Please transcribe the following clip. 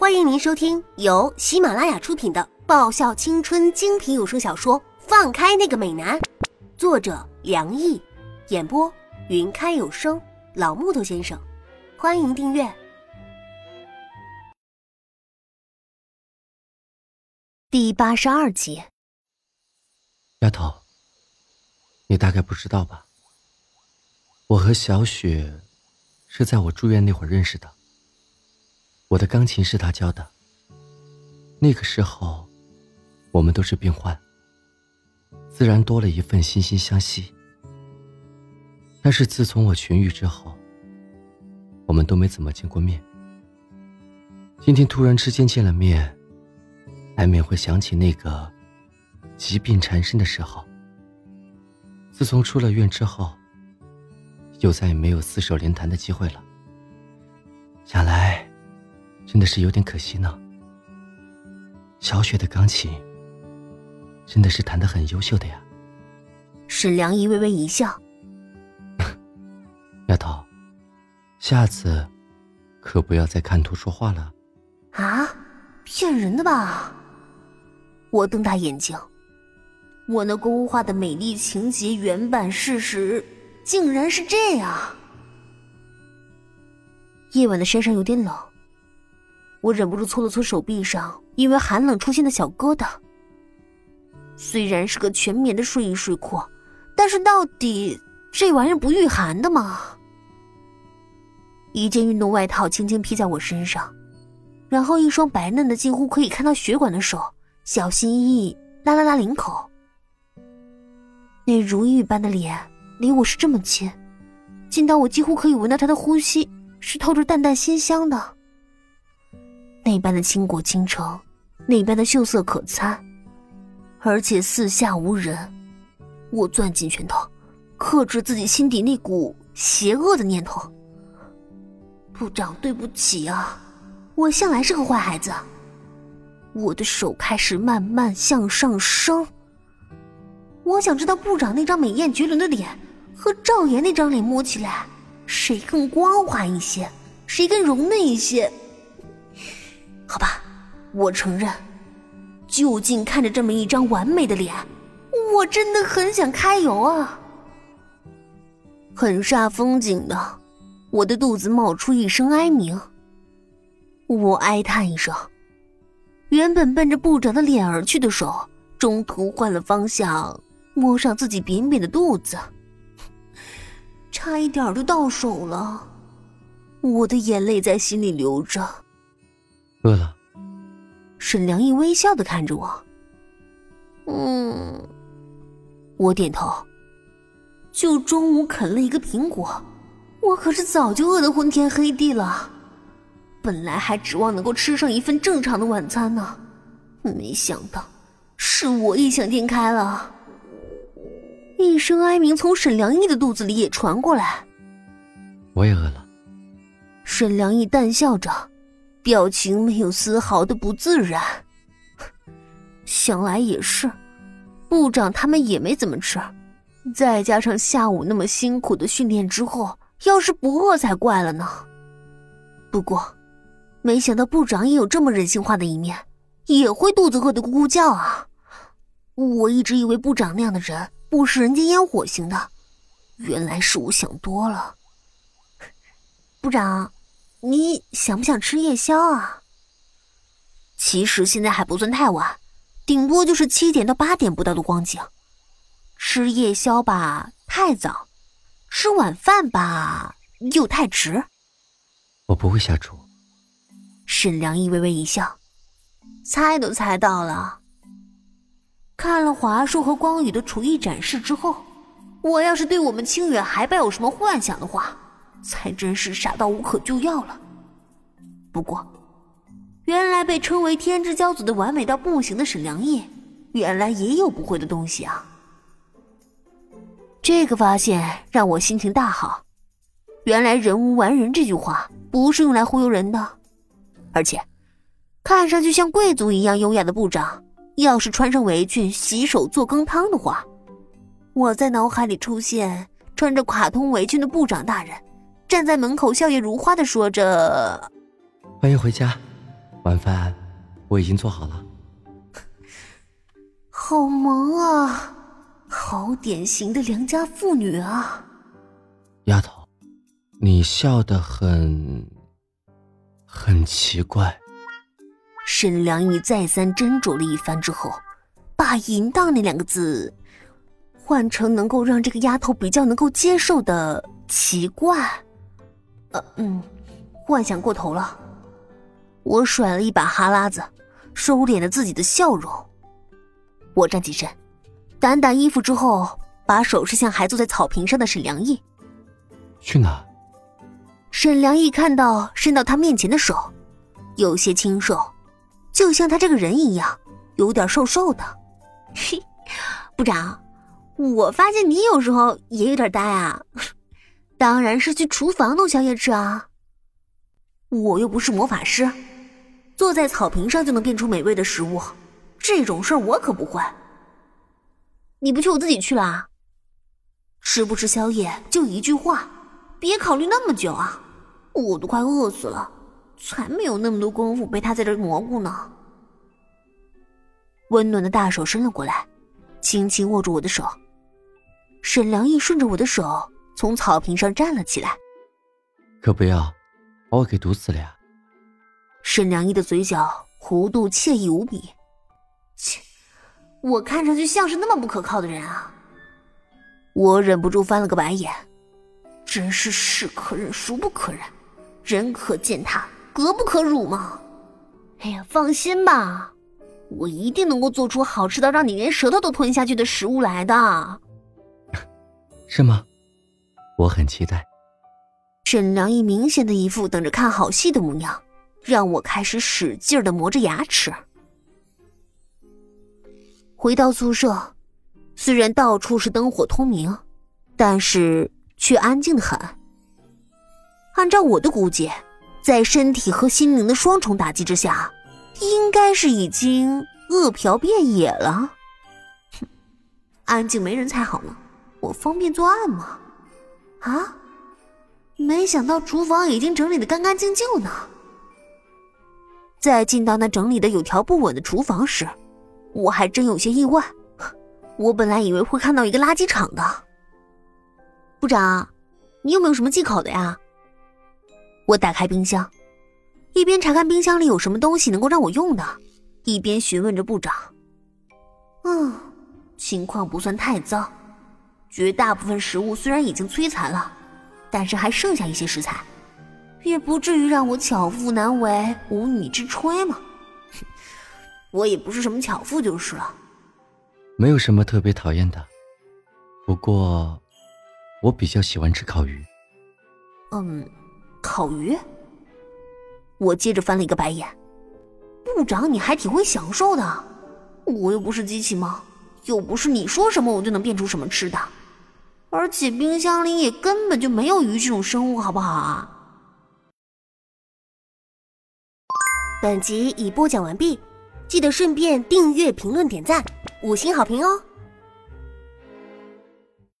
欢迎您收听由喜马拉雅出品的爆笑青春精品有声小说《放开那个美男》，作者梁毅，演播云开有声老木头先生。欢迎订阅第八十二集。丫头，你大概不知道吧？我和小雪是在我住院那会儿认识的。我的钢琴是他教的。那个时候，我们都是病患，自然多了一份惺惺相惜。但是自从我痊愈之后，我们都没怎么见过面。今天突然之间见了面，难免会想起那个疾病缠身的时候。自从出了院之后，就再也没有四手联弹的机会了。想来。真的是有点可惜呢。小雪的钢琴真的是弹得很优秀的呀。沈良一微微一笑：“丫头，下次可不要再看图说话了。”啊，骗人的吧？我瞪大眼睛，我那勾画的美丽情节原版事实竟然是这样。夜晚的山上有点冷。我忍不住搓了搓手臂上因为寒冷出现的小疙瘩。虽然是个全棉的睡衣睡裤，但是到底这玩意儿不御寒的吗？一件运动外套轻轻披在我身上，然后一双白嫩的几乎可以看到血管的手小心翼翼拉了拉领口。那如玉般的脸离我是这么近，近到我几乎可以闻到他的呼吸是透着淡淡馨香的。那般的倾国倾城，那般的秀色可餐，而且四下无人。我攥紧拳头，克制自己心底那股邪恶的念头。部长，对不起啊，我向来是个坏孩子。我的手开始慢慢向上升。我想知道部长那张美艳绝伦的脸和赵岩那张脸摸起来，谁更光滑一些，谁更柔嫩一些。好吧，我承认，就近看着这么一张完美的脸，我真的很想开油啊！很煞风景的，我的肚子冒出一声哀鸣。我哀叹一声，原本奔着部长的脸而去的手，中途换了方向，摸上自己扁扁的肚子，差一点就到手了。我的眼泪在心里流着。饿了，沈良毅微笑的看着我。嗯，我点头。就中午啃了一个苹果，我可是早就饿得昏天黑地了。本来还指望能够吃上一份正常的晚餐呢，没想到是我异想天开了。一声哀鸣从沈良毅的肚子里也传过来。我也饿了。沈良毅淡笑着。表情没有丝毫的不自然。想来也是，部长他们也没怎么吃，再加上下午那么辛苦的训练之后，要是不饿才怪了呢。不过，没想到部长也有这么人性化的一面，也会肚子饿得咕咕叫啊！我一直以为部长那样的人不食人间烟火型的，原来是我想多了。部长。你想不想吃夜宵啊？其实现在还不算太晚，顶多就是七点到八点不到的光景。吃夜宵吧，太早；吃晚饭吧，又太迟。我不会下厨。沈良毅微微一笑，猜都猜到了。看了华硕和光宇的厨艺展示之后，我要是对我们清远还抱有什么幻想的话。才真是傻到无可救药了。不过，原来被称为天之骄子的完美到不行的沈良毅，原来也有不会的东西啊！这个发现让我心情大好。原来“人无完人”这句话不是用来忽悠人的，而且，看上去像贵族一样优雅的部长，要是穿上围裙洗手做羹汤的话，我在脑海里出现穿着卡通围裙的部长大人。站在门口，笑靥如花的说着：“欢迎回家。”晚饭我已经做好了。好萌啊，好典型的良家妇女啊！丫头，你笑得很，很奇怪。沈良义再三斟酌了一番之后，把“淫荡”那两个字换成能够让这个丫头比较能够接受的“奇怪”。呃，嗯，幻想过头了。我甩了一把哈喇子，收敛了自己的笑容。我站起身，掸掸衣服之后，把手伸向还坐在草坪上的沈良义。去哪？沈良义看到伸到他面前的手，有些清瘦，就像他这个人一样，有点瘦瘦的。嘿，部长，我发现你有时候也有点呆啊。当然是去厨房弄宵夜吃啊。我又不是魔法师。坐在草坪上就能变出美味的食物，这种事儿我可不会。你不去，我自己去了。吃不吃宵夜就一句话，别考虑那么久啊！我都快饿死了，才没有那么多功夫陪他在这蘑菇呢。温暖的大手伸了过来，轻轻握住我的手。沈良义顺着我的手从草坪上站了起来。可不要，把我给毒死了呀！沈良一的嘴角弧度惬意无比，切，我看上去像是那么不可靠的人啊！我忍不住翻了个白眼，真是是可忍孰不可忍，人可践踏，格不可辱嘛！哎呀，放心吧，我一定能够做出好吃到让你连舌头都吞下去的食物来的。是吗？我很期待。沈良一明显的一副等着看好戏的模样。让我开始使劲的磨着牙齿。回到宿舍，虽然到处是灯火通明，但是却安静的很。按照我的估计，在身体和心灵的双重打击之下，应该是已经饿殍遍野了。哼，安静没人才好呢，我方便作案吗？啊，没想到厨房已经整理的干干净净呢。在进到那整理的有条不紊的厨房时，我还真有些意外。我本来以为会看到一个垃圾场的。部长，你有没有什么忌口的呀？我打开冰箱，一边查看冰箱里有什么东西能够让我用的，一边询问着部长。嗯，情况不算太糟，绝大部分食物虽然已经摧残了，但是还剩下一些食材。也不至于让我巧妇难为无米之炊嘛，我也不是什么巧妇就是了。没有什么特别讨厌的，不过我比较喜欢吃烤鱼。嗯，烤鱼。我接着翻了一个白眼，部长你还挺会享受的。我又不是机器猫，又不是你说什么我就能变出什么吃的，而且冰箱里也根本就没有鱼这种生物，好不好啊？本集已播讲完毕，记得顺便订阅、评论、点赞、五星好评哦！